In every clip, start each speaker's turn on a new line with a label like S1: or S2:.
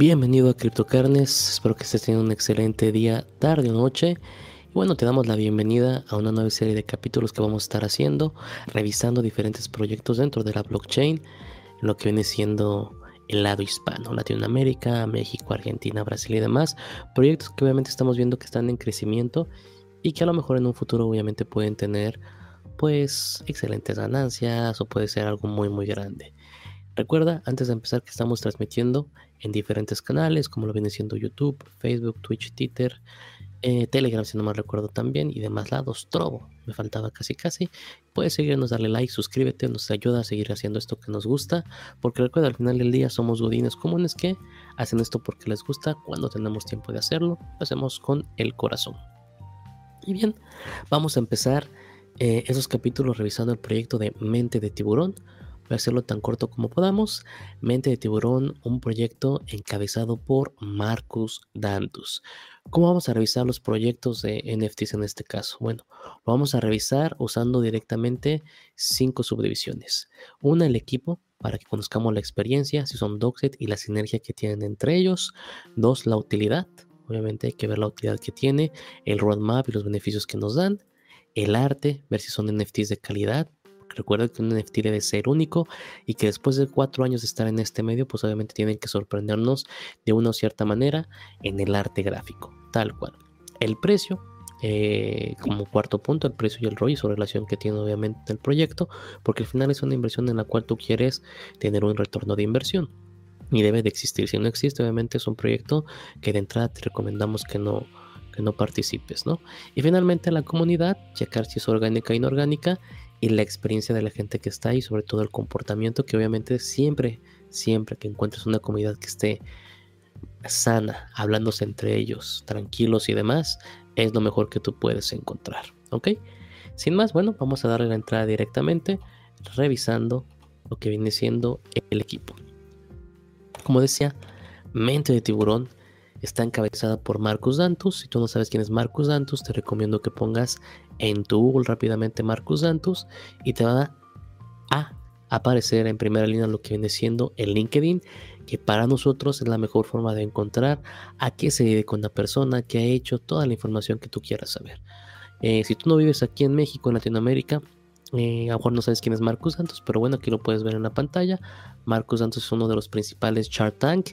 S1: Bienvenido a CryptoCarnes, espero que estés teniendo un excelente día, tarde o noche. Y bueno, te damos la bienvenida a una nueva serie de capítulos que vamos a estar haciendo, revisando diferentes proyectos dentro de la blockchain, lo que viene siendo el lado hispano, Latinoamérica, México, Argentina, Brasil y demás. Proyectos que obviamente estamos viendo que están en crecimiento y que a lo mejor en un futuro obviamente pueden tener pues excelentes ganancias o puede ser algo muy muy grande. Recuerda, antes de empezar, que estamos transmitiendo en diferentes canales, como lo viene siendo YouTube, Facebook, Twitch, Twitter, eh, Telegram, si no me recuerdo también, y demás lados, Trovo, me faltaba casi casi. Puedes seguirnos, darle like, suscríbete, nos ayuda a seguir haciendo esto que nos gusta, porque recuerda, al final del día somos godines comunes que hacen esto porque les gusta, cuando tenemos tiempo de hacerlo, lo hacemos con el corazón. Y bien, vamos a empezar eh, esos capítulos revisando el proyecto de Mente de Tiburón Voy a hacerlo tan corto como podamos. Mente de Tiburón, un proyecto encabezado por Marcus Dantus. ¿Cómo vamos a revisar los proyectos de NFTs en este caso? Bueno, vamos a revisar usando directamente cinco subdivisiones. Una, el equipo, para que conozcamos la experiencia, si son Doxet y la sinergia que tienen entre ellos. Dos, la utilidad. Obviamente hay que ver la utilidad que tiene, el roadmap y los beneficios que nos dan. El arte, ver si son NFTs de calidad, Recuerda que un NFT debe ser único y que después de cuatro años de estar en este medio, pues obviamente tienen que sorprendernos de una cierta manera en el arte gráfico, tal cual. El precio, eh, como cuarto punto, el precio y el ROI, su relación que tiene obviamente el proyecto, porque al final es una inversión en la cual tú quieres tener un retorno de inversión y debe de existir. Si no existe, obviamente es un proyecto que de entrada te recomendamos que no, que no participes, ¿no? Y finalmente la comunidad, checar si es orgánica o inorgánica y la experiencia de la gente que está ahí, sobre todo el comportamiento, que obviamente siempre, siempre que encuentres una comunidad que esté sana, hablándose entre ellos, tranquilos y demás, es lo mejor que tú puedes encontrar, ¿ok? Sin más, bueno, vamos a darle la entrada directamente, revisando lo que viene siendo el equipo. Como decía, mente de tiburón está encabezada por Marcus Dantus. Si tú no sabes quién es Marcus Dantus, te recomiendo que pongas en tu Google rápidamente Marcus Dantus y te va a aparecer en primera línea lo que viene siendo el LinkedIn, que para nosotros es la mejor forma de encontrar a qué se dedica una persona, que ha hecho toda la información que tú quieras saber. Eh, si tú no vives aquí en México, en Latinoamérica, eh, a lo mejor no sabes quién es Marcus Santos, pero bueno, aquí lo puedes ver en la pantalla. Marcus Santos es uno de los principales Chart Tank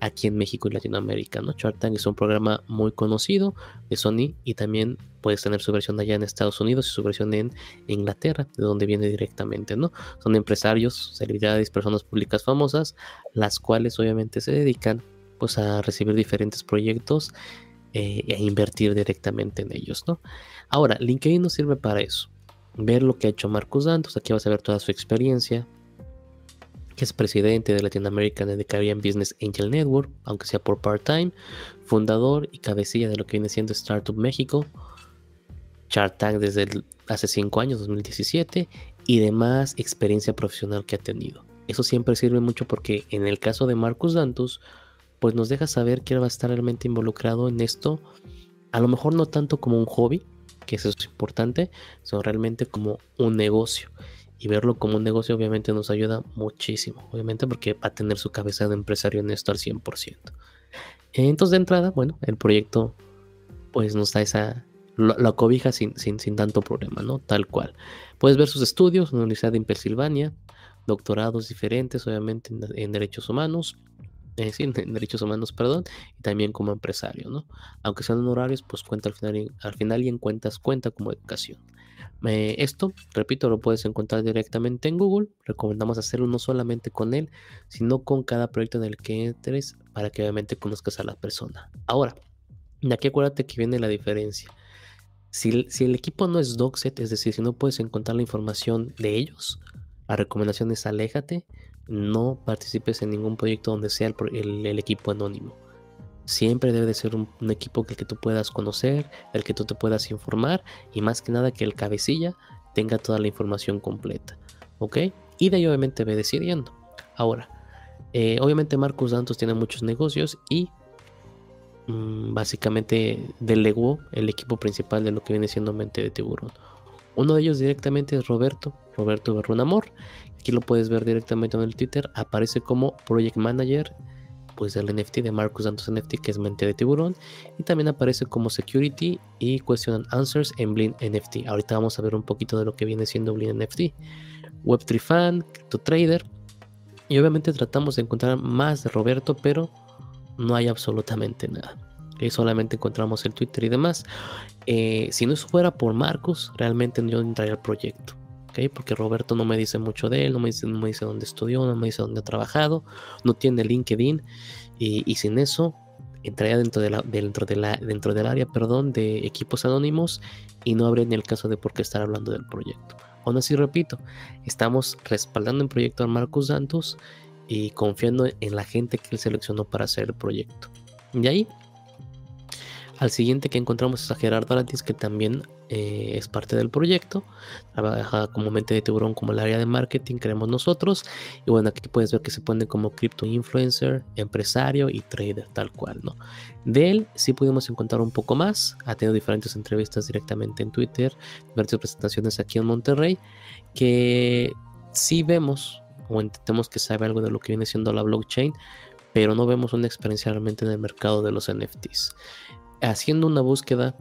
S1: aquí en México y Latinoamérica. ¿no? Shark Tank es un programa muy conocido de Sony y también puedes tener su versión allá en Estados Unidos y su versión en Inglaterra, de donde viene directamente. ¿no? Son empresarios, celebridades, personas públicas famosas, las cuales obviamente se dedican pues, a recibir diferentes proyectos eh, e invertir directamente en ellos. ¿no? Ahora, LinkedIn nos sirve para eso. Ver lo que ha hecho Marcos Dantos, aquí vas a ver toda su experiencia, es presidente de Latin American and Caribbean Business Angel Network, aunque sea por part-time, fundador y cabecilla de lo que viene siendo Startup México, Chart desde hace 5 años, 2017, y demás experiencia profesional que ha tenido. Eso siempre sirve mucho porque en el caso de Marcus Dantus, pues nos deja saber que él va a estar realmente involucrado en esto, a lo mejor no tanto como un hobby, que eso es importante, sino realmente como un negocio y verlo como un negocio obviamente nos ayuda muchísimo, obviamente porque va a tener su cabeza de empresario en esto al 100%. Entonces de entrada, bueno, el proyecto pues nos da esa, la, cobija sin, sin, sin, tanto problema, ¿no? Tal cual. Puedes ver sus estudios en la Universidad de Pensilvania, doctorados diferentes, obviamente en, derechos humanos, eh, sí, en derechos humanos, perdón, y también como empresario, ¿no? Aunque sean honorarios, pues cuenta al final, al final y en cuentas cuenta como educación esto, repito, lo puedes encontrar directamente en Google. Recomendamos hacerlo no solamente con él, sino con cada proyecto en el que entres para que obviamente conozcas a la persona. Ahora, aquí acuérdate que viene la diferencia. Si, el equipo no es Doxet, es decir, si no puedes encontrar la información de ellos, la recomendación es aléjate, no participes en ningún proyecto donde sea el equipo anónimo. Siempre debe de ser un, equipo que, tú puedas conocer, el que tú te puedas informar y más que nada que el cabecilla tenga toda la información completa. ¿Ok? Y de ahí obviamente ve decidiendo. Ahora, eh, obviamente Marcos Santos tiene muchos negocios y mm, básicamente delegó el equipo principal de lo que viene siendo Mente de Tiburón. Uno de ellos directamente es Roberto, Roberto Berrunamor. Aquí lo puedes ver directamente en el Twitter. Aparece como Project Manager pues del NFT de Marcus Santos NFT que es mente de tiburón y también aparece como security y question and answers en Blin NFT. Ahorita vamos a ver un poquito de lo que viene siendo Blin NFT. Web3 fan, Crypto Trader y obviamente tratamos de encontrar más de Roberto, pero no hay absolutamente nada. Y solamente encontramos el Twitter y demás. Eh, si no fuera por Marcus, realmente yo entraría al proyecto. Porque Roberto no me dice mucho de él, no me dice, dónde estudió, no me dice dónde ha trabajado, no tiene LinkedIn y, sin eso entraría dentro, de del área perdón, de equipos anónimos y no habría ni el caso de por qué estar hablando del proyecto. Aún así, repito, estamos respaldando el proyecto a Marcos Santos y confiando en la gente que él seleccionó para hacer el proyecto. De ahí al siguiente que encontramos es a Gerardo Arantis, que también eh, es parte del proyecto. Trabaja como mente de tiburón, como el área de marketing, creemos nosotros. Y bueno, aquí puedes ver que se pone como cripto influencer, empresario y trader, tal cual, ¿no? De él sí pudimos encontrar un poco más. Ha tenido diferentes entrevistas directamente en Twitter, diversas presentaciones aquí en Monterrey, que sí vemos o entendemos que sabe algo de lo que viene siendo la blockchain, pero no vemos una experiencia realmente en el mercado de los NFTs haciendo una búsqueda,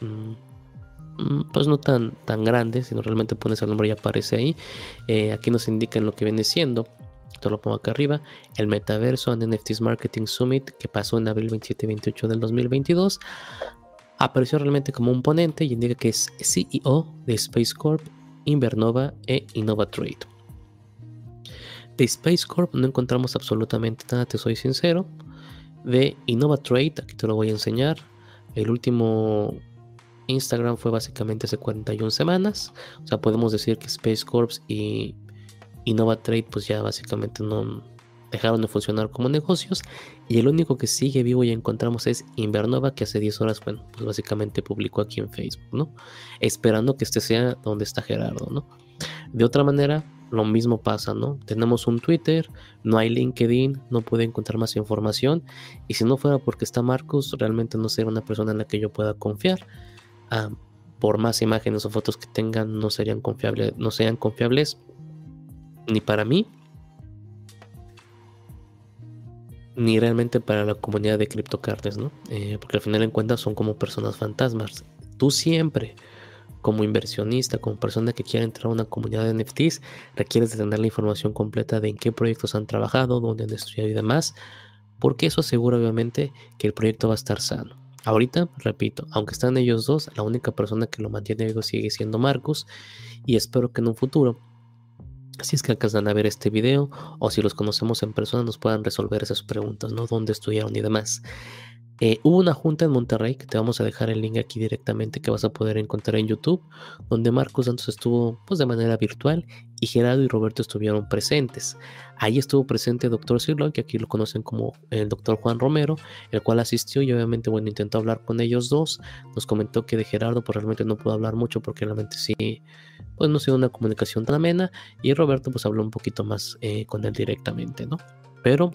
S1: mm, mm, pues no tan, tan grande, sino realmente pones el nombre y aparece ahí. Eh, aquí nos indican lo que viene siendo. Esto lo pongo acá arriba. El metaverso and NFTs Marketing Summit que pasó en abril 27 y 28 del 2022. Apareció realmente como un ponente y indica que es CEO de Space Corp, Invernova e InnovaTrade. De Space Corp no encontramos absolutamente nada, te soy sincero de InnovaTrade, aquí te lo voy a enseñar. El último Instagram fue básicamente hace 41 semanas. O sea, podemos decir que Space Corps y InnovaTrade pues ya básicamente no dejaron de funcionar como negocios. Y el único que sigue vivo y encontramos es Invernova, que hace 10 horas, bueno, pues básicamente publicó aquí en Facebook, ¿no? Esperando que este sea donde está Gerardo, ¿no? De otra manera, lo mismo pasa, ¿no? Tenemos un Twitter, no hay LinkedIn, no puede encontrar más información. Y si no fuera porque está Marcus, realmente no sería una persona en la que yo pueda confiar. Ah, por más imágenes o fotos que tengan, no serían confiables, no sean confiables ni para mí, ni realmente para la comunidad de CryptoCartes, ¿no? Eh, porque al final en cuentas son como personas fantasmas. Tú siempre como inversionista, como persona que quiera entrar a una comunidad de NFTs, requieres de tener la información completa de en qué proyectos han trabajado, dónde han estudiado y demás, porque eso asegura obviamente que el proyecto va a estar sano. Ahorita, repito, aunque están ellos dos, la única persona que lo mantiene vivo sigue siendo Marcus y espero que en un futuro si es que alcanzan a ver este video o si los conocemos en persona nos puedan resolver esas preguntas, ¿no? ¿Dónde estudiaron y demás? Eh, hubo una junta en Monterrey, que te vamos a dejar el link aquí directamente, que vas a poder encontrar en YouTube, donde Marcos Santos estuvo pues, de manera virtual y Gerardo y Roberto estuvieron presentes. Ahí estuvo presente el doctor Sirloin, que aquí lo conocen como el doctor Juan Romero, el cual asistió y obviamente bueno, intentó hablar con ellos dos. Nos comentó que de Gerardo pues realmente no pudo hablar mucho porque realmente sí, pues no ha sido una comunicación tan amena y Roberto pues habló un poquito más eh, con él directamente, ¿no? Pero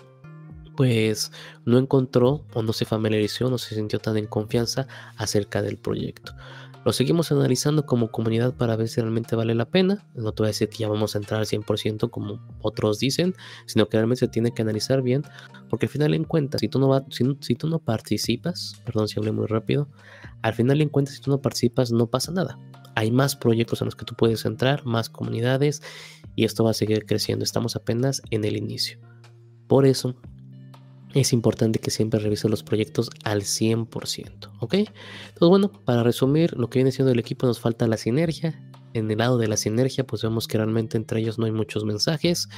S1: pues no encontró o no se familiarizó, no se sintió tan en confianza acerca del proyecto. Lo seguimos analizando como comunidad para ver si realmente vale la pena. No te voy a decir que ya vamos a entrar al 100% como otros dicen, sino que realmente se tiene que analizar bien, porque al final en cuenta, si tú no, va, si, tú no participas, perdón si hablé muy rápido, al final en cuenta, si tú no participas, no pasa nada. Hay más proyectos en los que tú puedes entrar, más comunidades, y esto va a seguir creciendo. Estamos apenas en el inicio. Por eso es importante que siempre revise los proyectos al 100%, ¿ok? Entonces, bueno, para resumir, lo que viene siendo el equipo nos falta la sinergia. En el lado de la sinergia, pues vemos que realmente entre ellos no hay muchos mensajes.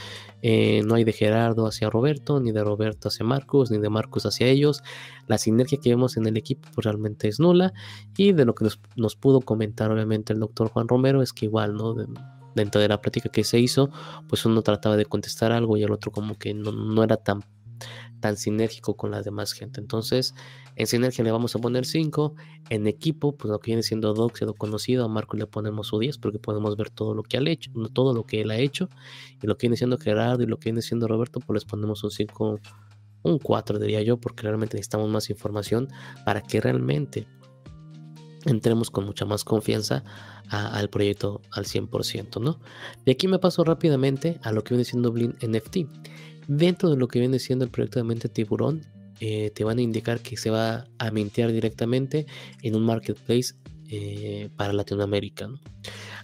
S1: Eh, no hay de Gerardo hacia Roberto, ni de Roberto hacia Marcos, ni de Marcos hacia ellos. La sinergia que vemos en el equipo pues realmente es nula. Y de lo que nos, pudo comentar obviamente el doctor Juan Romero es que igual, ¿no? dentro de la plática que se hizo, pues uno trataba de contestar algo y el otro como que no, no era tan tan sinérgico con la demás gente. Entonces, en sinergia le vamos a poner 5. En equipo, pues lo que viene siendo Doc, conocido, a Marco le ponemos su 10 porque podemos ver todo lo que ha hecho, todo lo que él ha hecho. Y lo que viene siendo Gerardo y lo que viene siendo Roberto, pues les ponemos un 5, un 4 diría yo, porque realmente necesitamos más información para que realmente entremos con mucha más confianza al proyecto al 100%, ¿no? De aquí me paso rápidamente a lo que viene siendo Blin NFT. Dentro de lo que viene siendo el proyecto de mente tiburón, eh, te van a indicar que se va a mintear directamente en un marketplace eh, para Latinoamérica.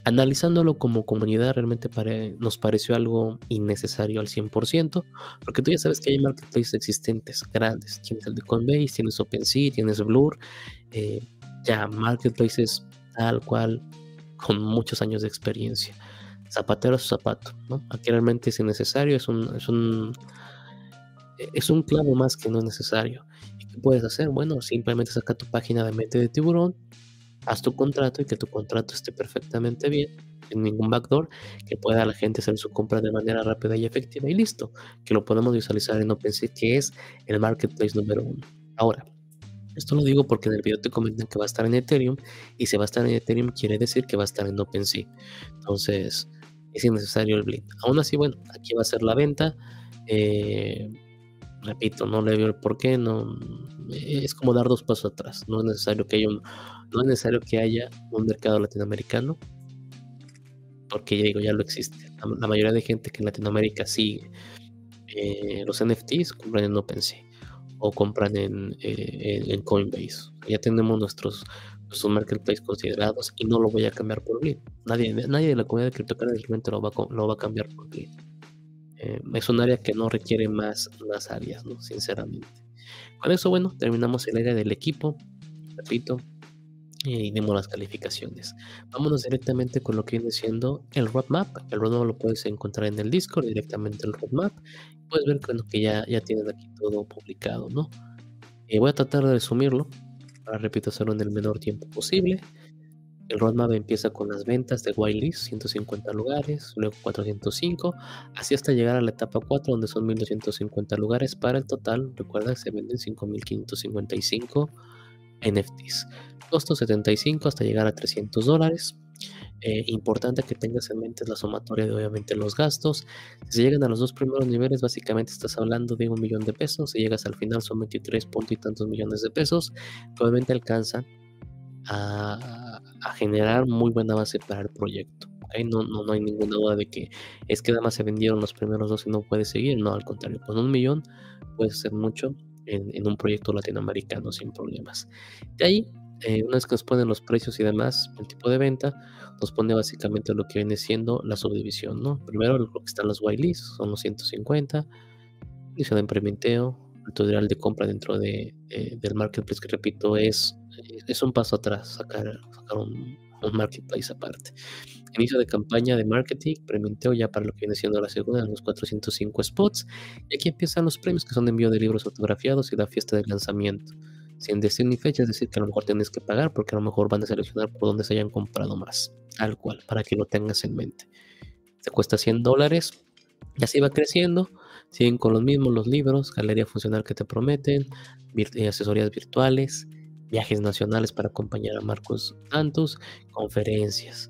S1: Analizándolo como comunidad, realmente nos pareció algo innecesario al 100%, porque tú ya sabes que hay marketplaces existentes, grandes. Tienes el de Coinbase, tienes OpenSea, tienes Blur, eh, ya marketplaces tal cual, con muchos años de experiencia. Zapatero a su zapato, ¿no? Aquí realmente es innecesario, es un, es un, es un clavo más que no es necesario. ¿Y qué puedes hacer? Bueno, simplemente saca tu página de mente de tiburón, haz tu contrato y que tu contrato esté perfectamente bien, sin ningún backdoor, que pueda la gente hacer su compra de manera rápida y efectiva y listo, que lo podemos visualizar en OpenSea, que es el marketplace número uno. Ahora, esto lo digo porque en el video te comentan que va a estar en Ethereum y si va a estar en Ethereum quiere decir que va a estar en OpenSea. Entonces, es innecesario el blink. Aún así, bueno, aquí va a ser la venta. Eh, repito, no le veo el por qué, no, es como dar dos pasos atrás. No es necesario que haya un, no es necesario que haya un mercado latinoamericano, porque ya digo, ya lo existe. La, mayoría de gente que en Latinoamérica sigue eh, los NFTs compran en OpenSea o compran en, eh, en, Coinbase. Ya tenemos nuestros, nuestros marketplaces considerados y no lo voy a cambiar por Blip. Nadie, nadie de la comunidad de criptocurrency realmente lo va, lo va a cambiar por Blip. Eh, es un área que no requiere más, más áreas, ¿no? sinceramente. Con eso, bueno, terminamos el área del equipo. Repito, y dimos las calificaciones. Vámonos directamente con lo que viene siendo el roadmap. El roadmap lo puedes encontrar en el Discord, directamente el roadmap. Puedes ver que ya, ya tienen aquí todo publicado, ¿no? Eh, voy a tratar de resumirlo, para repito, hacerlo en el menor tiempo posible. El roadmap empieza con las ventas de whitelist, 150 lugares, luego 405, así hasta llegar a la etapa 4, donde son 1250 lugares para el total. Recuerda que se venden 5555 NFTs. Costo 75 hasta llegar a 300 dólares. Eh, importante que tengas en mente la sumatoria de obviamente los gastos. Si llegan a los dos primeros niveles, básicamente estás hablando de un millón de pesos. Si llegas al final son 23 puntos y tantos millones de pesos. obviamente alcanza a, generar muy buena base para el proyecto. No, no, no hay ninguna duda de que es que nada más se vendieron los primeros dos y no puedes seguir. No, al contrario, con un millón puedes hacer mucho en, un proyecto latinoamericano sin problemas. De ahí, eh, una vez que nos ponen los precios y demás, el tipo de venta, nos pone básicamente lo que viene siendo la subdivisión, ¿no? Primero lo que están los whitelists, son los 150, inicio de implementeo, el tutorial de compra dentro de, del marketplace, que repito, es, es un paso atrás, sacar, sacar un, un marketplace aparte. Inicio de campaña de marketing, prementeo ya para lo que viene siendo la segunda, los 405 spots. Y aquí empiezan los premios que son de envío de libros autografiados y la fiesta de lanzamiento. Sin decir ni fecha, es decir, que a lo mejor tienes que pagar porque a lo mejor van a seleccionar por donde se hayan comprado más. Tal cual, para que lo tengas en mente. Te cuesta 100 dólares y así va creciendo. Siguen con los mismos los libros, galería funcional que te prometen, eh, asesorías virtuales, viajes nacionales para acompañar a Marcos Santos, conferencias,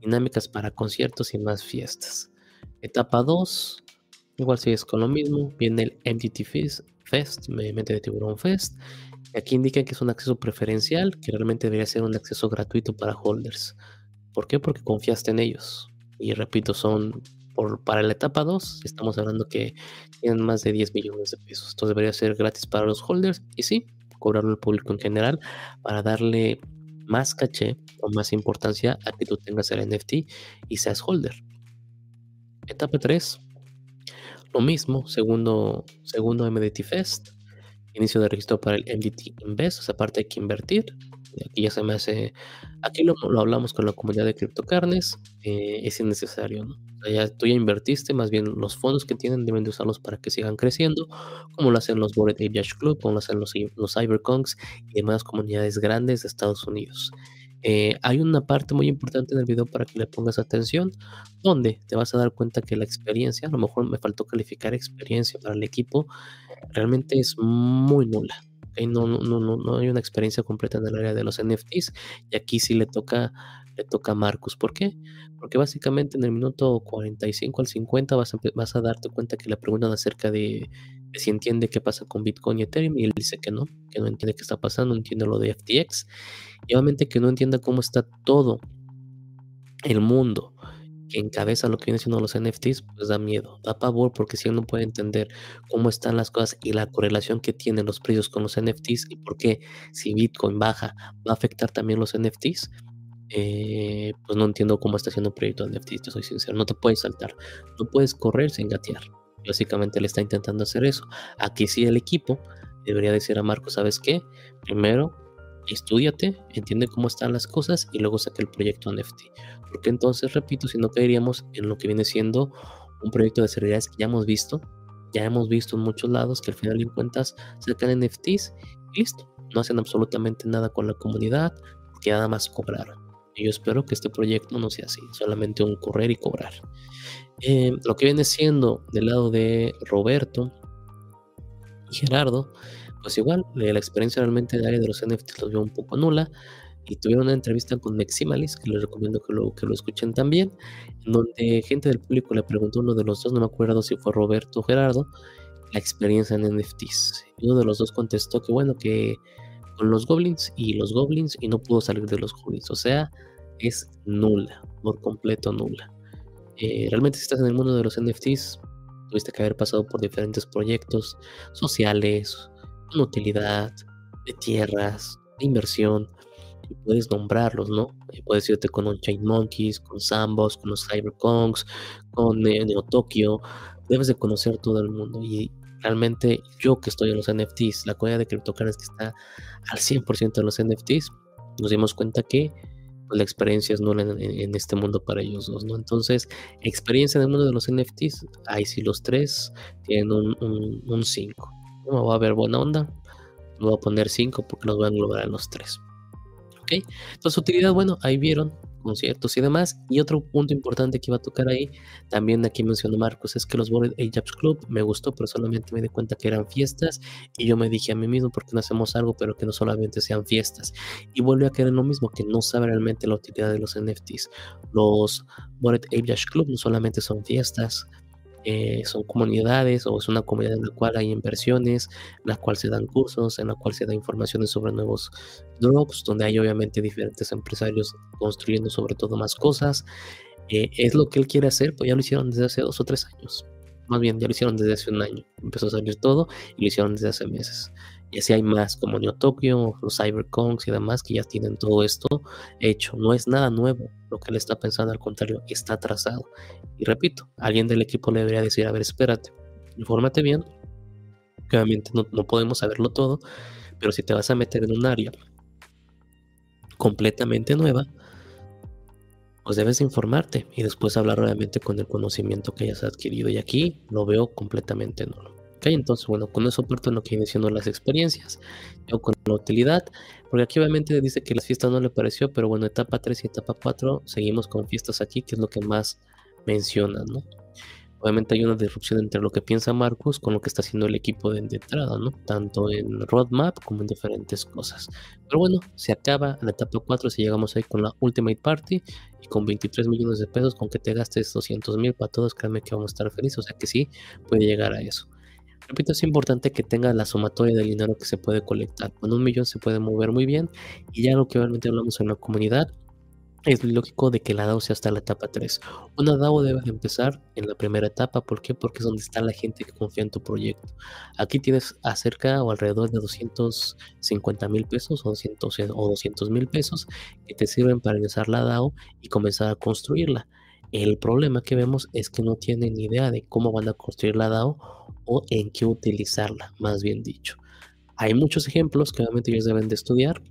S1: dinámicas para conciertos y más fiestas. Etapa 2, igual sigues con lo mismo, viene el MTT Fest, mente de Tiburón Fest. Aquí indica que es un acceso preferencial, que realmente debería ser un acceso gratuito para holders. ¿Por qué? Porque confiaste en ellos. Y repito, son para la etapa 2, estamos hablando que tienen más de 10 millones de pesos. Esto debería ser gratis para los holders. Y sí, cobrarlo al público en general para darle más caché o más importancia a que tú tengas el NFT y seas holder. Etapa 3. Lo mismo, segundo, segundo MDT Fest. Inicio de registro para el MDT Invest. Esa parte hay que invertir. Aquí ya se me hace. Aquí lo, hablamos con la comunidad de criptocarnes. Eh, es innecesario, ¿no? ya, tú ya invertiste, más bien los fondos que tienen deben de usarlos para que sigan creciendo, como lo hacen los Bored Ape Club, como lo hacen los, los Cyberconks y demás comunidades grandes de Estados Unidos. Eh, hay una parte muy importante en el video para que le pongas atención, donde te vas a dar cuenta que la experiencia, a lo mejor me faltó calificar experiencia para el equipo, realmente es muy nula. No, no, no, no hay una experiencia completa en el área de los NFTs y aquí sí le toca le toca a Marcus. ¿Por qué? Porque básicamente en el minuto 45 al 50 vas a, vas a darte cuenta que le preguntan acerca de, si entiende qué pasa con Bitcoin y Ethereum y él dice que no, que no entiende qué está pasando, no entiende lo de FTX y obviamente que no entienda cómo está todo el mundo que encabeza lo que viene siendo los NFTs, pues da miedo, da pavor, porque si uno puede entender cómo están las cosas y la correlación que tienen los precios con los NFTs y por qué si Bitcoin baja va a afectar también los NFTs, eh, pues no entiendo cómo está haciendo un proyecto de NFTs, te soy sincero, no te puedes saltar, no puedes correr sin gatear. Básicamente le está intentando hacer eso. Aquí sí el equipo debería decir a Marco, ¿sabes qué? Primero, estudiate, entiende cómo están las cosas y luego saque el proyecto NFT. Porque entonces, repito, si no caeríamos en lo que viene siendo un proyecto de seriedades que ya hemos visto, ya hemos visto en muchos lados que al final de cuentas sacan NFTs y listo, no hacen absolutamente nada con la comunidad, que nada más cobraron. Y yo espero que este proyecto no sea así, solamente un correr y cobrar. Eh, lo que viene siendo del lado de Roberto y Gerardo, pues igual, la experiencia realmente de área de los NFTs los veo un poco nula. Y tuvieron una entrevista con Meximalis, que les recomiendo que lo, que lo escuchen también, donde gente del público le preguntó a uno de los dos, no me acuerdo si fue Roberto o Gerardo, la experiencia en NFTs. Y uno de los dos contestó que bueno, que con los goblins y los goblins y no pudo salir de los goblins. O sea, es nula, por completo nula. Eh, realmente si estás en el mundo de los NFTs, tuviste que haber pasado por diferentes proyectos sociales, con utilidad, de tierras, de inversión, puedes nombrarlos, ¿no? puedes irte con un Chain Monkeys, con Sambos, con los Cyberkongs, con Neo Tokyo, debes de conocer todo el mundo y realmente yo que estoy en los NFTs, la comunidad de cryptocurrency que está al 100% en los NFTs, nos dimos cuenta que la experiencia es nula en, este mundo para ellos dos, ¿no? Entonces, experiencia en el mundo de los NFTs, ahí sí los tres tienen un 5. No va a haber buena onda, voy a poner 5 porque los voy a englobar en los tres. ¿Ok? Entonces, utilidad, bueno, ahí vieron conciertos y demás. Y otro punto importante que iba a tocar ahí, también aquí mencionó Marcos, es que los Bored Apes Club me gustó, pero solamente me di cuenta que eran fiestas. Y yo me dije a mí mismo, ¿por qué no hacemos algo, pero que no solamente sean fiestas? Y vuelve a caer en lo mismo, que no sabe realmente la utilidad de los NFTs. Los Bored Apes Club no solamente son fiestas, eh, son comunidades o es una comunidad en la cual hay inversiones, en la cual se dan cursos, en la cual se da informaciones sobre nuevos drops, donde hay obviamente diferentes empresarios construyendo sobre todo más cosas. Eh, es lo que él quiere hacer, pues ya lo hicieron desde hace dos o tres años. Más bien, ya lo hicieron desde hace un año. Empezó a salir todo y lo hicieron desde hace meses. Y así hay más, como Neo Tokyo, los Cyberconks y demás, que ya tienen todo esto hecho. No es nada nuevo lo que él está pensando, al contrario, está atrasado. Y repito, alguien del equipo le debería decir, a ver, espérate, infórmate bien. obviamente no, no podemos saberlo todo, pero si te vas a meter en un área completamente nueva, pues debes informarte y después hablar obviamente con el conocimiento que hayas adquirido. Y aquí lo veo completamente nuevo. Entonces bueno, con eso parto lo que viene siendo las experiencias, o con la utilidad, porque aquí obviamente dice que las fiestas no le pareció, pero bueno, etapa 3 y etapa 4 seguimos con fiestas aquí, que es lo que más mencionan, ¿no? Obviamente hay una disrupción entre lo que piensa Marcus con lo que está haciendo el equipo de, entrada, ¿no? Tanto en roadmap como en diferentes cosas. Pero bueno, se acaba la etapa 4 si llegamos ahí con la Ultimate Party y con 23 millones de pesos, con que te gastes 200 mil para todos, créanme que vamos a estar felices, o sea que sí, puede llegar a eso. Repito, es importante que tenga la sumatoria del dinero que se puede colectar. Con un millón se puede mover muy bien y ya lo que realmente hablamos en la comunidad es lógico de que la DAO sea hasta la etapa 3. Una DAO debe de empezar en la primera etapa. ¿Por qué? Porque es donde está la gente que confía en tu proyecto. Aquí tienes acerca o alrededor de 250 mil pesos o 200 mil pesos que te sirven para iniciar la DAO y comenzar a construirla. El problema que vemos es que no tienen ni idea de cómo van a construir la DAO o en qué utilizarla, más bien dicho. Hay muchos ejemplos que obviamente ellos deben de estudiar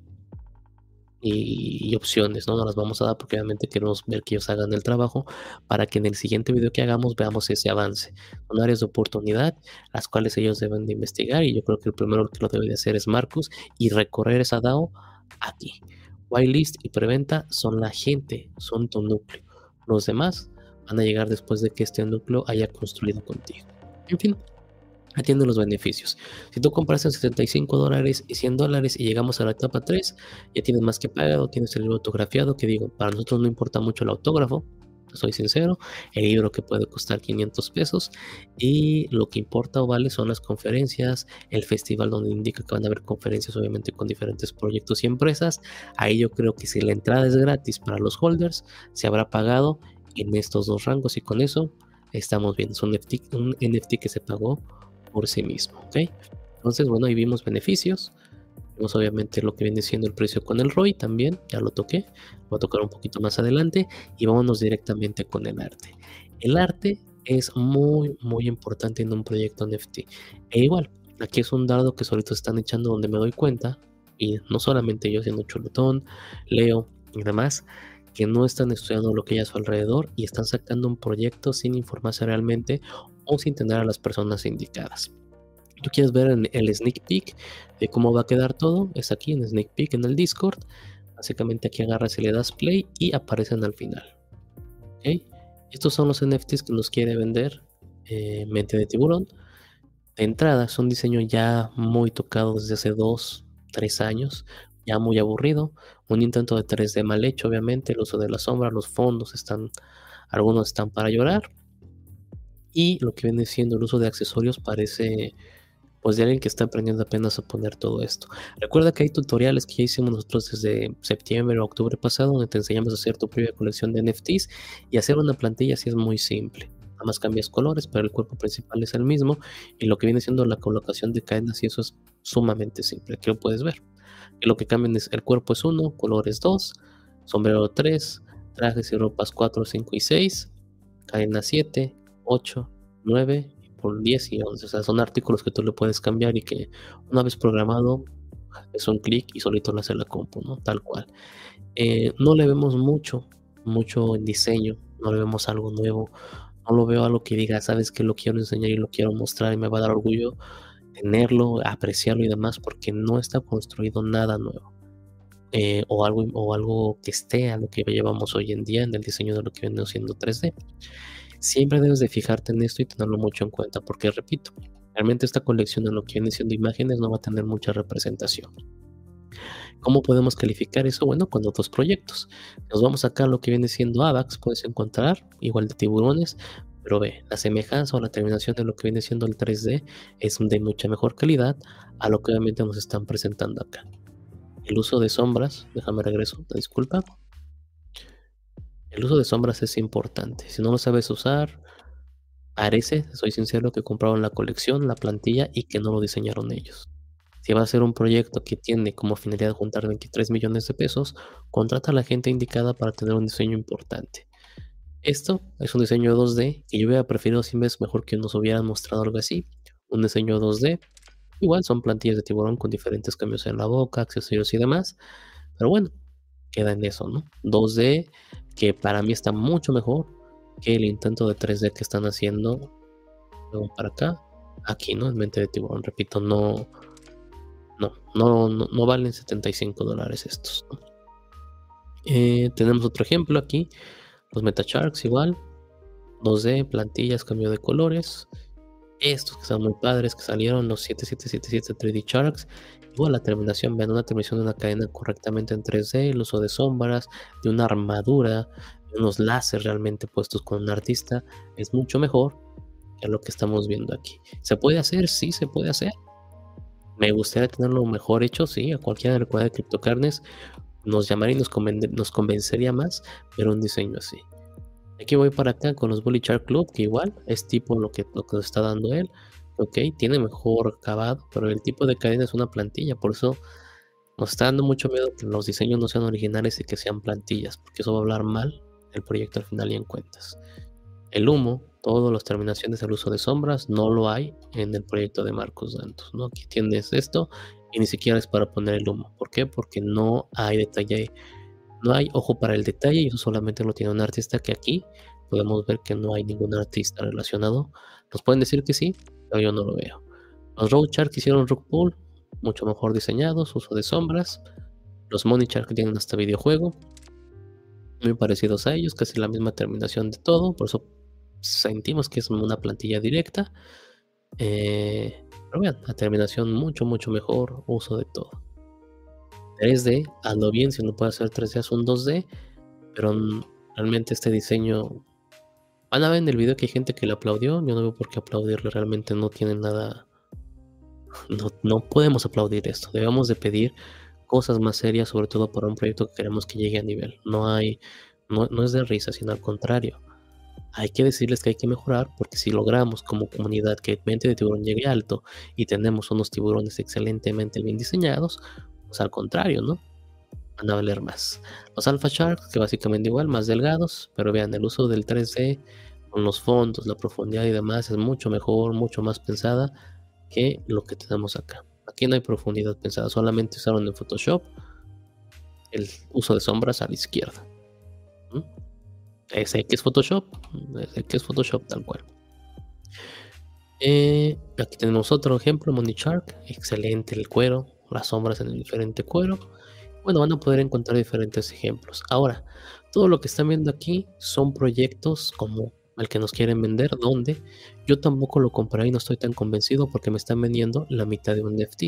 S1: y, opciones, ¿no? No las vamos a dar porque obviamente queremos ver que ellos hagan el trabajo para que en el siguiente video que hagamos veamos ese avance. Son áreas de oportunidad las cuales ellos deben de investigar y yo creo que el primero que lo debe de hacer es Marcus y recorrer esa DAO aquí. Whitelist y preventa son la gente, son tu núcleo. Los demás van a llegar después de que este núcleo haya construido contigo. En fin, atiende los beneficios. Si tú compras en 75 dólares y 100 dólares y llegamos a la etapa 3, ya tienes más que pagado, tienes el libro autografiado, que digo, para nosotros no importa mucho el autógrafo, soy sincero, el libro que puede costar 500 pesos y lo que importa o vale son las conferencias, el festival donde indica que van a haber conferencias obviamente con diferentes proyectos y empresas. Ahí yo creo que si la entrada es gratis para los holders, se habrá pagado en estos dos rangos y con eso estamos bien. Es un NFT, que se pagó por sí mismo. Entonces, bueno, ahí vimos beneficios. Vimos obviamente lo que viene siendo el precio con el ROI también, ya lo toqué. Voy a tocar un poquito más adelante y vámonos directamente con el arte. El arte es muy, muy importante en un proyecto NFT. E igual, aquí es un dado que solitos están echando donde me doy cuenta, y no solamente yo siendo chuletón, Leo y demás, que no están estudiando lo que hay a su alrededor y están sacando un proyecto sin informarse realmente o sin tener a las personas indicadas. Tú quieres ver el sneak peek de cómo va a quedar todo, es aquí en sneak peek en el Discord. Básicamente aquí agarras y le das play y aparecen al final. Estos son los NFTs que nos quiere vender eh, Mente de Tiburón. De entrada, son diseños ya muy tocados desde hace dos, tres años, ya muy aburrido. Un intento de 3D mal hecho, obviamente. El uso de la sombra, los fondos están, algunos están para llorar. Y lo que viene siendo el uso de accesorios parece pues de alguien que está aprendiendo apenas a poner todo esto. Recuerda que hay tutoriales que ya hicimos nosotros desde septiembre o octubre pasado donde te enseñamos a hacer tu propia colección de NFTs y hacer una plantilla así es muy simple. Nada más cambias colores, pero el cuerpo principal es el mismo y lo que viene siendo la colocación de cadenas y eso es sumamente simple. Aquí lo puedes ver. Y lo que cambian es el cuerpo es 1, colores 2, sombrero 3, trajes y ropas 4, 5 y 6, cadena 7, 8, 9 por 10 y 11. O sea, son artículos que tú le puedes cambiar y que una vez programado es un clic y solito lo hace la compu, ¿no? Tal cual. Eh, no le vemos mucho, mucho en diseño, no le vemos algo nuevo, no lo veo algo que diga, sabes que lo quiero enseñar y lo quiero mostrar y me va a dar orgullo tenerlo, apreciarlo y demás, porque no está construido nada nuevo. Eh, o, algo, o algo que esté a lo que llevamos hoy en día en el diseño de lo que viene siendo 3D. Siempre debes de fijarte en esto y tenerlo mucho en cuenta, porque repito, realmente esta colección de lo que viene siendo imágenes no va a tener mucha representación. ¿Cómo podemos calificar eso? Bueno, con otros proyectos. Nos vamos acá a lo que viene siendo AVAX, puedes encontrar igual de tiburones, pero ve, la semejanza o la terminación de lo que viene siendo el 3D es de mucha mejor calidad a lo que obviamente nos están presentando acá. El uso de sombras, déjame regreso, disculpa. El uso de sombras es importante. Si no lo sabes usar, parece, soy sincero, que compraron la colección, la plantilla y que no lo diseñaron ellos. Si va a ser un proyecto que tiene como finalidad juntar 23 millones de pesos, contrata a la gente indicada para tener un diseño importante. Esto es un diseño 2D que yo hubiera preferido 100 veces mejor que nos hubieran mostrado algo así. Un diseño 2D. Igual son plantillas de tiburón con diferentes cambios en la boca, accesorios y demás. Pero bueno, queda en eso, ¿no? 2D que para mí está mucho mejor que el intento de 3D que están haciendo luego para acá, aquí, ¿no? En mente de tiburón, repito, no, no, no, no, valen 75 dólares estos. Eh, tenemos otro ejemplo aquí, los MetaSharks igual, 2D, plantillas, cambio de colores. Estos que están muy padres, que salieron los 7777 3D Sharks. Igual la terminación, vean una terminación de una cadena correctamente en 3D, el uso de sombras, de una armadura, de unos láser realmente puestos con un artista, es mucho mejor que lo que estamos viendo aquí. ¿Se puede hacer? Sí, se puede hacer. Me gustaría tenerlo mejor hecho, sí, a cualquiera la de criptocarnes nos llamaría y nos, nos convencería más ver un diseño así. Aquí voy para acá con los Bully Shark Club, que igual es tipo lo que, lo que está dando él. Ok, tiene mejor acabado, pero el tipo de cadena es una plantilla, por eso nos está dando mucho miedo que los diseños no sean originales y que sean plantillas, porque eso va a hablar mal del proyecto al final y en cuentas. El humo, todas las terminaciones del uso de sombras, no lo hay en el proyecto de Marcos Santos. ¿no? Aquí tienes esto y ni siquiera es para poner el humo. ¿Por qué? Porque no hay detalle, no hay ojo para el detalle y eso solamente lo tiene un artista que aquí podemos ver que no hay ningún artista relacionado. Nos pueden decir que sí, pero yo no lo veo. Los Road hicieron Rock Pool, mucho mejor diseñados, uso de sombras. Los Money Shark tienen hasta videojuego, muy parecidos a ellos, casi la misma terminación de todo, por eso sentimos que es una plantilla directa. Eh, pero vean, la terminación mucho, mucho mejor, uso de todo. 3D, ando bien, si no puede hacer 3D es un 2D, pero realmente este diseño... Van a ver en el video que hay gente que le aplaudió, yo no veo por qué aplaudirle, realmente no tiene nada... No, no podemos aplaudir esto, debemos de pedir cosas más serias, sobre todo para un proyecto que queremos que llegue a nivel. No hay, no, no es de risa, sino al contrario hay que decirles que hay que mejorar porque si logramos como comunidad que el mente de tiburón llegue alto y tenemos unos tiburones excelentemente bien diseñados, pues al contrario, ¿no? Van a valer más. Los Alpha Sharks, que básicamente igual, más delgados, pero vean, el uso del 3D con los fondos, la profundidad y demás es mucho mejor, mucho más pensada que lo que tenemos acá. Aquí no hay profundidad pensada, solamente usaron en Photoshop el uso de sombras a la izquierda. Ese que es Photoshop, ese que es Photoshop tal cual. Eh, aquí tenemos otro ejemplo, Money Shark, excelente el cuero, las sombras en el diferente cuero. Bueno, van a poder encontrar diferentes ejemplos. Ahora, todo lo que están viendo aquí son proyectos como el que nos quieren vender, donde yo tampoco lo compré y no estoy tan convencido porque me están vendiendo la mitad de un NFT.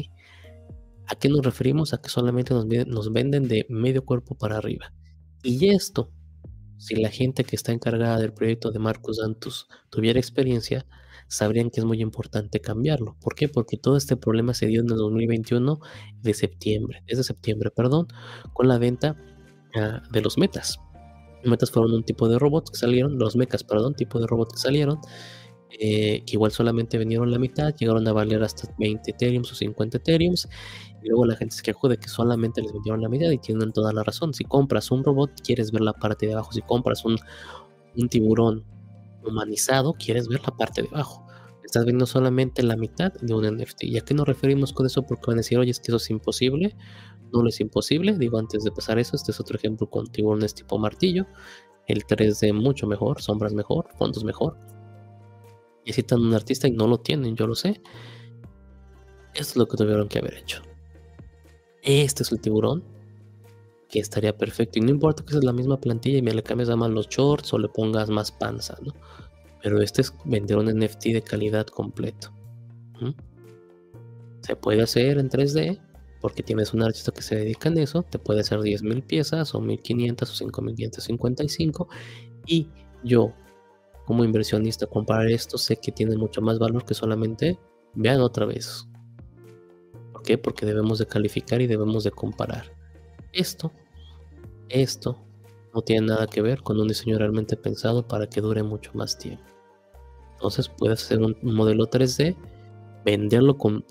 S1: ¿A qué nos referimos? A que solamente nos, venden de medio cuerpo para arriba. Y esto, si la gente que está encargada del proyecto de Marcus Dantus tuviera experiencia, sabrían que es muy importante cambiarlo. ¿Por qué? Porque todo este problema se dio en el 2021 de septiembre, desde septiembre, perdón, con la venta ah, de los metas. Metas fueron un tipo de robots que salieron, los mechas, perdón, tipo de robots que salieron, eh, que igual solamente vendieron la mitad, llegaron a valer hasta 20 Ethereum o 50 Ethereum, y luego la gente se quejó de que solamente les vendieron la mitad y tienen toda la razón. Si compras un robot, quieres ver la parte de abajo. Si compras un, un tiburón humanizado, quieres ver la parte de abajo. Estás viendo solamente la mitad de un NFT. ¿Y a qué nos referimos con eso? Porque van a decir, oye, es que eso es imposible no es imposible. Digo, antes de pasar eso, este es otro ejemplo con tiburones tipo martillo. El 3D mucho mejor, sombras mejor, fondos mejor. Necesitan un artista y no lo tienen, yo lo sé. Esto es lo que tuvieron que haber hecho. Este es el tiburón que estaría perfecto. Y no importa que sea la misma plantilla y me le cambies a más los shorts o le pongas más panza. Pero este es vender un NFT de calidad completo. Se puede hacer en 3D, porque tienes un artista que se dedica en eso, te puede hacer 10.000 piezas o 1.500 o 5.555 y yo como inversionista comprar esto sé que tiene mucho más valor que solamente vean otra vez. ¿Por qué? Porque debemos de calificar y debemos de comparar. Esto, esto no tiene nada que ver con un diseño realmente pensado para que dure mucho más tiempo. Entonces puedes hacer un modelo 3D venderlo con,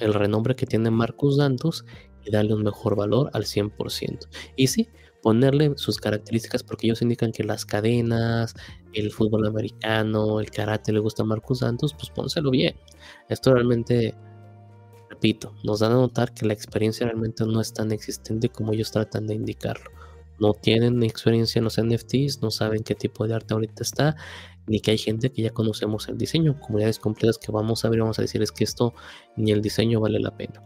S1: el renombre que tiene Marcus Dantus y darle un mejor valor al 100%. Y sí, ponerle sus características porque ellos indican que las cadenas, el fútbol americano, el karate le gusta a Marcus Dantus, pues pónselo bien. Esto realmente, repito, nos dan a notar que la experiencia realmente no es tan existente como ellos tratan de indicarlo. No tienen experiencia en los NFTs, no saben qué tipo de arte ahorita está ni que hay gente que ya conocemos el diseño, comunidades completas que vamos a ver, vamos a decir es que esto ni el diseño vale la pena.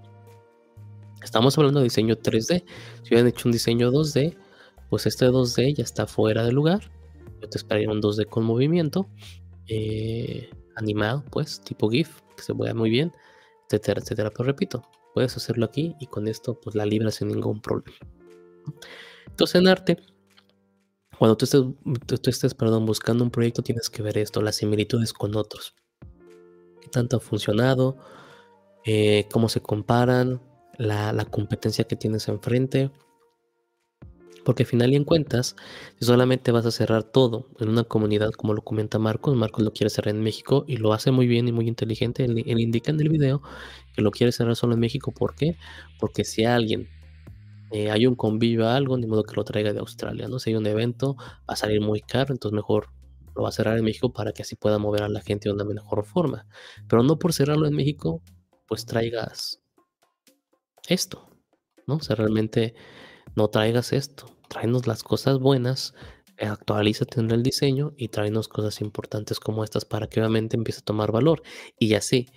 S1: Estamos hablando de diseño 3D. Si hubieran hecho un diseño 2D, pues este 2D ya está fuera de lugar. Yo te esperaría un 2D con movimiento, eh, animado, pues, tipo GIF, que se vea muy bien, etcétera, etcétera. Pero repito, puedes hacerlo aquí y con esto, pues la libra sin ningún problema. Entonces, en arte, cuando tú estés, estés perdón, buscando un proyecto, tienes que ver esto, las similitudes con otros. ¿Qué tanto ha funcionado? Eh, ¿Cómo se comparan? La, competencia que tienes enfrente. Porque al final y en cuentas, si solamente vas a cerrar todo en una comunidad, como lo comenta Marcos, Marcos lo quiere cerrar en México y lo hace muy bien y muy inteligente. Él, él indica en el video que lo quiere cerrar solo en México. ¿Por qué? Porque si alguien eh, hay un convivio, algo, ni modo que lo traiga de Australia, ¿no? Si hay un evento, va a salir muy caro, entonces mejor lo va a cerrar en México para que así pueda mover a la gente de una mejor forma. Pero no por cerrarlo en México, pues traigas esto, ¿no? O sea, realmente no traigas esto, tráenos las cosas buenas, actualízate en el diseño y tráenos cosas importantes como estas para que obviamente empiece a tomar valor. Y así,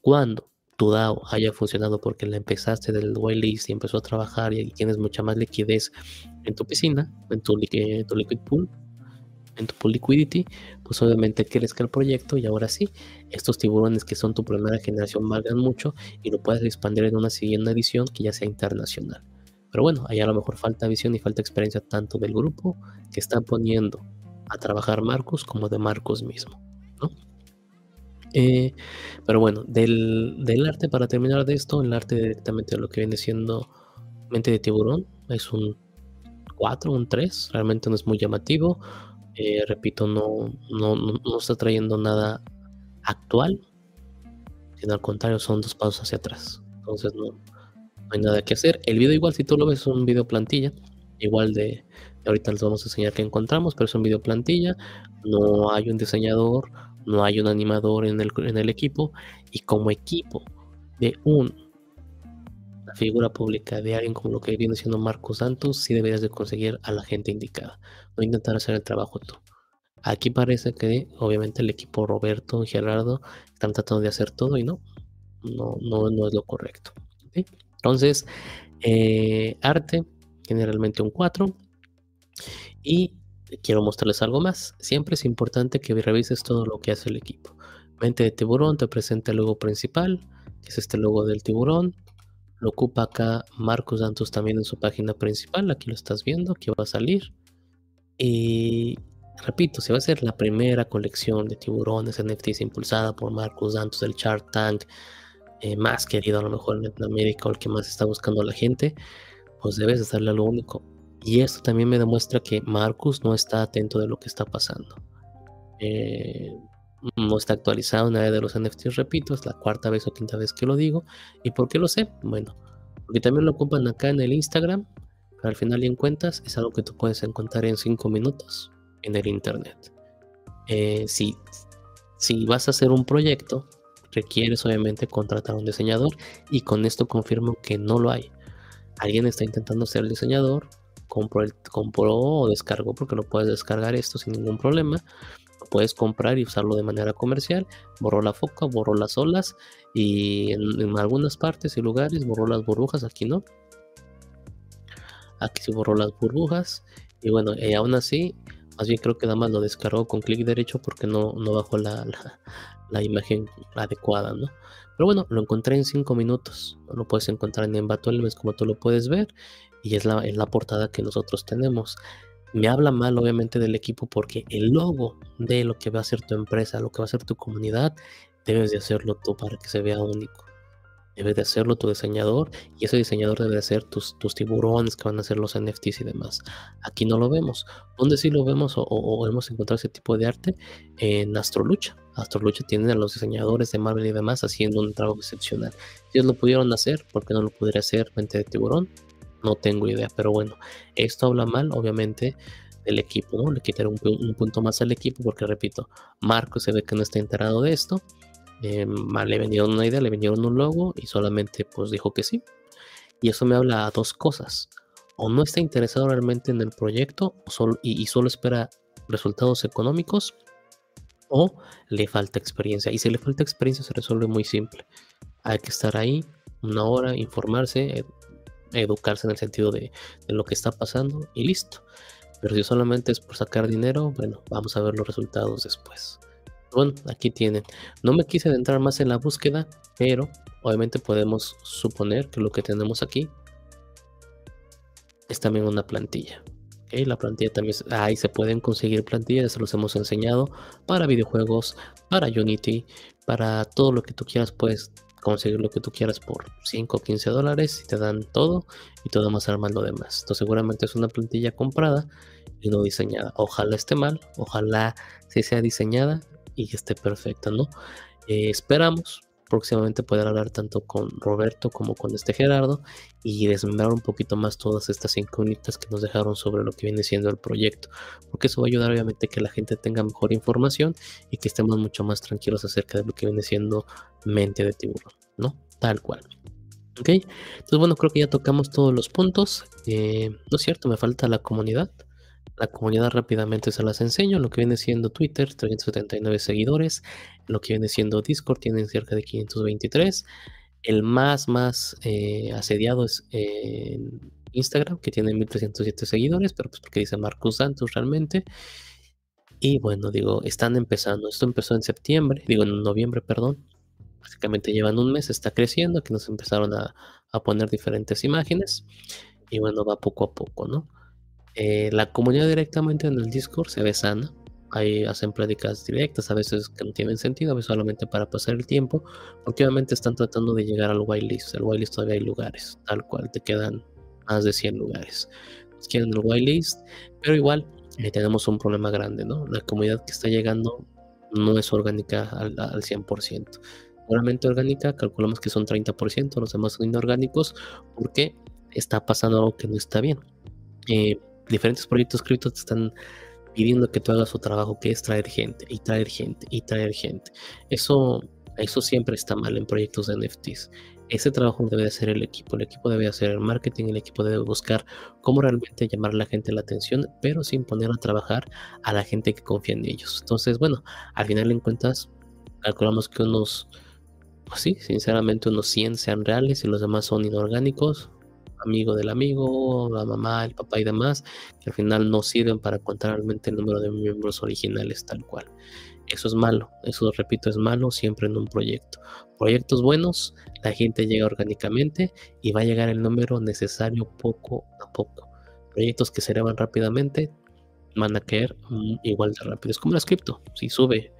S1: cuando tu DAO haya funcionado porque la empezaste del whitelist y empezó a trabajar y tienes mucha más liquidez en tu piscina, en tu, tu liquid pool, en tu pool liquidity, pues obviamente crezca el proyecto y ahora sí, estos tiburones que son tu primera generación valgan mucho y lo puedes expandir en una siguiente edición que ya sea internacional. Pero bueno, ahí a lo mejor falta visión y falta experiencia tanto del grupo que está poniendo a trabajar Marcos como de Marcos mismo. ¿no? Eh, pero bueno, del, arte, para terminar de esto, el arte directamente de lo que viene siendo Mente de Tiburón es un 4, un 3, realmente no es muy llamativo. Eh, repito, no, no, no, está trayendo nada actual, sino al contrario, son dos pasos hacia atrás. Entonces no, hay nada que hacer. El video igual, si tú lo ves, es un video plantilla, igual de, ahorita les vamos a enseñar qué encontramos, pero es un video plantilla, no hay un diseñador, no hay un animador en el, en el equipo, y como equipo de un figura pública de alguien como lo que viene siendo Marcos Santos, sí deberías de conseguir a la gente indicada, no intentar hacer el trabajo tú. Aquí parece que obviamente el equipo Roberto y Gerardo están tratando de hacer todo y no, no, no, no es lo correcto. Entonces, eh, arte, generalmente un 4. Y quiero mostrarles algo más. Siempre es importante que revises todo lo que hace el equipo. Mente de tiburón te presenta el logo principal, que es este logo del tiburón. Lo ocupa acá Marcos Santos también en su página principal. Aquí lo estás viendo, aquí va a salir. Y repito, si va a ser la primera colección de tiburones NFTs impulsada por Marcos Santos del Chart Tank, eh, más querido a lo mejor en Latinoamérica o el que más está buscando la gente, pues debes estarle a lo único. Y esto también me demuestra que Marcus no está atento de lo que está pasando. Eh, no está actualizado en de los NFTs, repito, es la cuarta vez o quinta vez que lo digo. ¿Y por qué lo sé? Bueno, porque también lo ocupan acá en el Instagram, pero al final y en cuentas es algo que tú puedes encontrar en 5 minutos en el Internet. Eh, si, si vas a hacer un proyecto, requieres obviamente contratar a un diseñador y con esto confirmo que no lo hay. Alguien está intentando ser el diseñador, compró, el, compró o descargó porque lo puedes descargar esto sin ningún problema puedes comprar y usarlo de manera comercial. Borró la foca, borró las olas y en, algunas partes y lugares borró las burbujas, aquí no. Aquí se borró las burbujas y bueno, y aún así, más bien creo que nada más lo descargó con clic derecho porque no, no bajó la, la, imagen adecuada, ¿no? Pero bueno, lo encontré en 5 minutos. Lo puedes encontrar en Envato como tú lo puedes ver. Y es la, es la portada que nosotros tenemos me habla mal obviamente del equipo porque el logo de lo que va a ser tu empresa, lo que va a ser tu comunidad, debes de hacerlo tú para que se vea único. Debes de hacerlo tu diseñador y ese diseñador debe de hacer tus, tus tiburones que van a ser los NFTs y demás. Aquí no lo vemos. ¿Dónde sí lo vemos o, hemos encontrado ese tipo de arte? En Astrolucha. Astrolucha tiene a los diseñadores de Marvel y demás haciendo un trabajo excepcional. Ellos lo pudieron hacer, ¿por qué no lo podría hacer Mente de Tiburón? No tengo idea, pero bueno, esto habla mal, obviamente, del equipo, ¿no? Le quitaré un, punto más al equipo porque, repito, Marco se ve que no está enterado de esto. Eh, le vendieron una idea, le vendieron un logo y solamente pues dijo que sí. Y eso me habla a dos cosas. O no está interesado realmente en el proyecto y, y solo espera resultados económicos o le falta experiencia. Y si le falta experiencia se resuelve muy simple. Hay que estar ahí una hora, informarse, eh, educarse en el sentido de, lo que está pasando y listo. Pero si solamente es por sacar dinero, bueno, vamos a ver los resultados después. Bueno, aquí tienen. No me quise adentrar más en la búsqueda, pero obviamente podemos suponer que lo que tenemos aquí es también una plantilla. La plantilla también, ahí se pueden conseguir plantillas, se los hemos enseñado para videojuegos, para Unity, para todo lo que tú quieras, puedes conseguir lo que tú quieras por 5 o 15 dólares y te dan todo y todo más armar lo demás. Esto seguramente es una plantilla comprada y no diseñada. Ojalá esté mal, ojalá sí sea diseñada y esté perfecta, ¿no? Eh, esperamos próximamente poder hablar tanto con Roberto como con este Gerardo y desmembrar un poquito más todas estas incógnitas que nos dejaron sobre lo que viene siendo el proyecto, porque eso va a ayudar obviamente que la gente tenga mejor información y que estemos mucho más tranquilos acerca de lo que viene siendo mente de tiburón, ¿no? Tal cual. Ok, entonces bueno, creo que ya tocamos todos los puntos. Eh, no es cierto, me falta la comunidad. La comunidad rápidamente se las enseño. Lo que viene siendo Twitter, 379 seguidores. Lo que viene siendo Discord, tienen cerca de 523. El más, más eh, asediado es Instagram, que tiene 1307 seguidores, pero pues porque dice Marcus Santos realmente. Y bueno, digo, están empezando. Esto empezó en septiembre, digo en noviembre, perdón. Básicamente llevan un mes, está creciendo, aquí nos empezaron a, a poner diferentes imágenes. Y bueno, va poco a poco, ¿no? Eh, la comunidad directamente en el Discord se ve sana. Ahí hacen pláticas directas, a veces que no tienen sentido, a veces solamente para pasar el tiempo, porque obviamente están tratando de llegar al whitelist. El whitelist todavía hay lugares, tal cual, te quedan más de 100 lugares. quieren el whitelist, pero igual eh, tenemos un problema grande, ¿no? La comunidad que está llegando no es orgánica al, al 100%. Puramente orgánica, calculamos que son 30%, los demás son inorgánicos, porque está pasando algo que no está bien. Eh, diferentes proyectos cripto te están pidiendo que tú hagas su trabajo, que es traer gente, y traer gente, y traer gente. Eso, eso siempre está mal en proyectos de NFTs. Ese trabajo debe hacer el equipo, el equipo debe hacer el marketing, el equipo debe buscar cómo realmente llamar a la gente la atención, pero sin poner a trabajar a la gente que confía en ellos. Entonces, bueno, al final en cuentas, calculamos que unos, pues sí, sinceramente unos 100 sean reales y los demás son inorgánicos, amigo del amigo, la mamá, el papá y demás, que al final no sirven para contar realmente el número de miembros originales tal cual. Eso es malo, eso repito, es malo siempre en un proyecto. Proyectos buenos, la gente llega orgánicamente y va a llegar el número necesario poco a poco. Proyectos que se elevan rápidamente van a caer mm, igual de rápido. Es como la cripto, si sube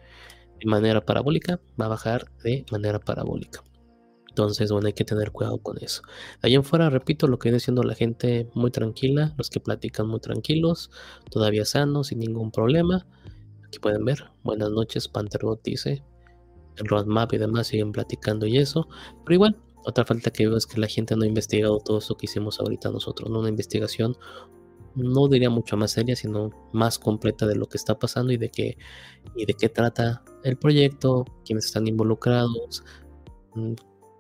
S1: de manera parabólica, va a bajar de manera parabólica. Entonces, bueno, hay que tener cuidado con eso. Allá en fuera, repito, lo que viene siendo la gente muy tranquila, los que platican muy tranquilos, todavía sanos, sin ningún problema. Aquí pueden ver, buenas noches, Panterbot dice, el roadmap y demás siguen platicando y eso. Pero igual, otra falta que veo es que la gente no ha investigado todo eso que hicimos ahorita nosotros, ¿no? Una investigación, no diría mucho más seria, sino más completa de lo que está pasando y de qué, y de qué trata el proyecto, quiénes están involucrados, mm,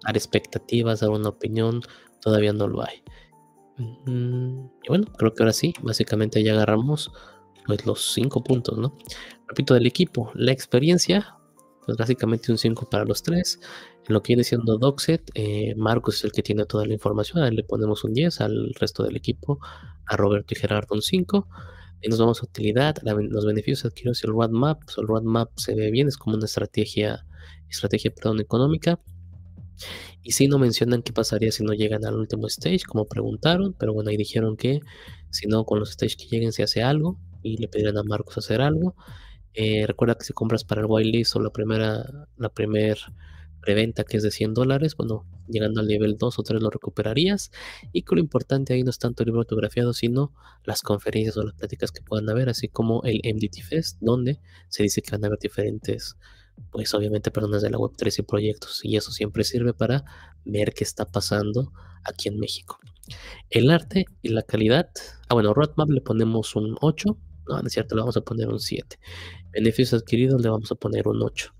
S1: dar expectativas, dar una opinión, todavía no lo hay. Mm, y bueno, creo que ahora sí, básicamente ya agarramos pues, los cinco puntos, ¿no? Repito, del equipo, la experiencia, pues básicamente un 5 para los tres. Lo que viene siendo Doxet, eh, Marcos es el que tiene toda la información, a él le ponemos un 10, al resto del equipo, a Roberto y Gerardo un 5. Y nos vamos a utilidad, los beneficios adquiridos y el roadmap. Pues el roadmap se ve bien, es como una estrategia, estrategia perdón, económica. Y si no mencionan qué pasaría si no llegan al último stage, como preguntaron, pero bueno, ahí dijeron que si no, con los stages que lleguen se hace algo y le pedirán a Marcos hacer algo. Eh, recuerda que si compras para el whitelist o la primera, la primer preventa que es de 100 dólares, bueno, llegando al nivel 2 o 3 lo recuperarías. Y que lo importante ahí no es tanto el libro autografiado, sino las conferencias o las pláticas que puedan haber, así como el MDT Fest, donde se dice que van a haber diferentes pues obviamente personas de la Web3 y proyectos, y eso siempre sirve para ver qué está pasando aquí en México. El arte y la calidad, ah bueno, roadmap le ponemos un 8, no, es cierto, le vamos a poner un 7. Beneficios adquiridos le vamos a poner un 8.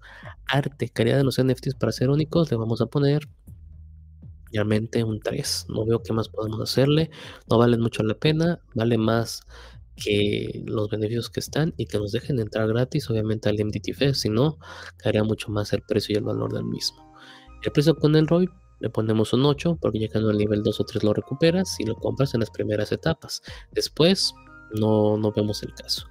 S1: Arte, calidad de los NFTs para ser únicos, le vamos a poner realmente un 3. No veo qué más podemos hacerle, no vale mucho la pena, vale más que los beneficios que están y que nos dejen entrar gratis, obviamente al MDT Fest, si no, caería mucho más el precio y el valor del mismo. El precio con el ROI le ponemos un 8 porque llegando al nivel 2 o 3 lo recuperas y lo compras en las primeras etapas. Después no, no vemos el caso.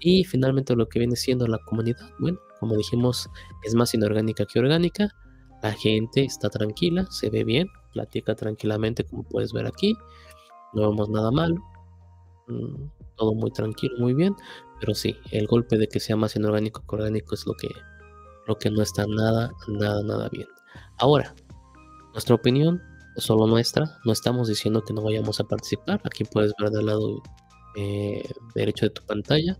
S1: Y finalmente lo que viene siendo la comunidad, bueno, como dijimos, es más inorgánica que orgánica. La gente está tranquila, se ve bien, platica tranquilamente como puedes ver aquí. No vemos nada malo. Mm, todo muy tranquilo, muy bien, pero sí, el golpe de que sea más inorgánico que orgánico es lo que, lo que no está nada, nada, nada bien. Ahora, nuestra opinión es solo nuestra, no estamos diciendo que no vayamos a participar, aquí puedes ver del lado eh, derecho de tu pantalla,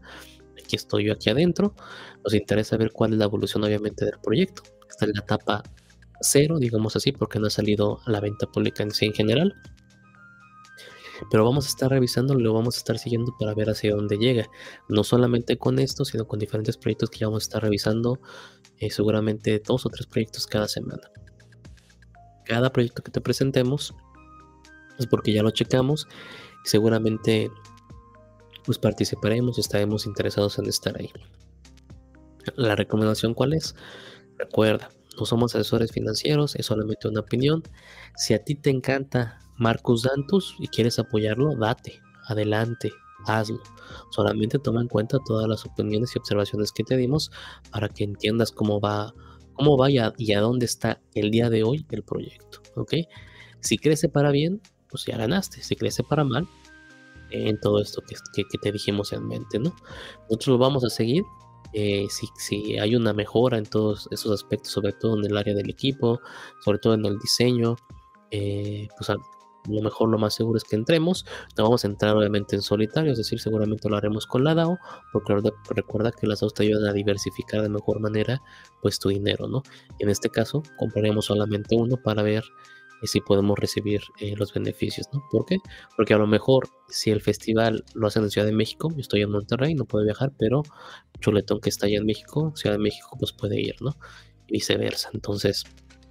S1: aquí estoy yo aquí adentro, nos interesa ver cuál es la evolución obviamente del proyecto, está en la etapa cero, digamos así, porque no ha salido a la venta pública en sí en general, pero vamos a estar revisando, lo vamos a estar siguiendo para ver hacia dónde llega. No solamente con esto, sino con diferentes proyectos que ya vamos a estar revisando, eh, seguramente dos o tres proyectos cada semana. Cada proyecto que te presentemos es porque ya lo checamos y seguramente pues participaremos estaremos interesados en estar ahí. La recomendación cuál es? Recuerda, no somos asesores financieros, es solamente una opinión. Si a ti te encanta Marcus Dantus y quieres apoyarlo, date, adelante, hazlo. Solamente toma en cuenta todas las opiniones y observaciones que te dimos para que entiendas cómo va, cómo va y a, dónde está el día de hoy el proyecto. ¿ok? Si crece para bien, pues ya ganaste. Si crece para mal, en todo esto que, te dijimos en mente, ¿no? Nosotros lo vamos a seguir. Eh, si, si, hay una mejora en todos esos aspectos, sobre todo en el área del equipo, sobre todo en el diseño, eh, pues lo mejor lo más seguro es que entremos. No vamos a entrar obviamente en solitario, es decir, seguramente lo haremos con la DAO, porque recuerda que las DAOs te ayudan a diversificar de mejor manera pues tu dinero, ¿no? Y en este caso compraremos solamente uno para ver eh, si podemos recibir eh, los beneficios, ¿no? ¿Por qué? Porque a lo mejor si el festival lo hacen en Ciudad de México, yo estoy en Monterrey, no puedo viajar, pero Chuletón que está allá en México, Ciudad de México, pues puede ir, ¿no? Y viceversa. Entonces,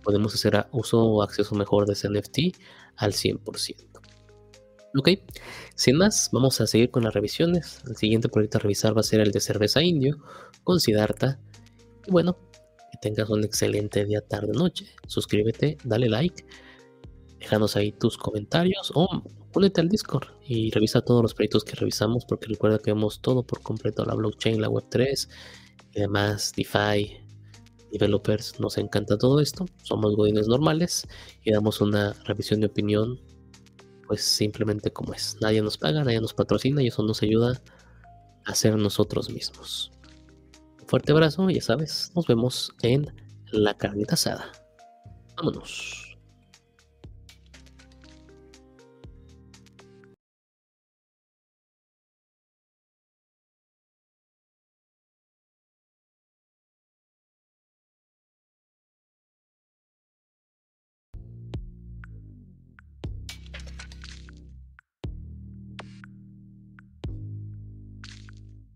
S1: podemos hacer uso o acceso mejor de ese NFT al 100%. Ok, sin más, vamos a seguir con las revisiones. El siguiente proyecto a revisar va a ser el de cerveza indio con Siddhartha. Y bueno, que tengas un excelente día, tarde, noche. Suscríbete, dale like, déjanos ahí tus comentarios o únete al Discord y revisa todos los proyectos que revisamos porque recuerda que vemos todo por completo, la blockchain, la Web3 y demás, DeFi, developers, nos encanta todo esto, somos godines normales y damos una revisión de opinión pues simplemente como es. Nadie nos paga, nadie nos patrocina y eso nos ayuda a ser nosotros mismos. fuerte abrazo, ya sabes, nos vemos en la carnita asada. Vámonos.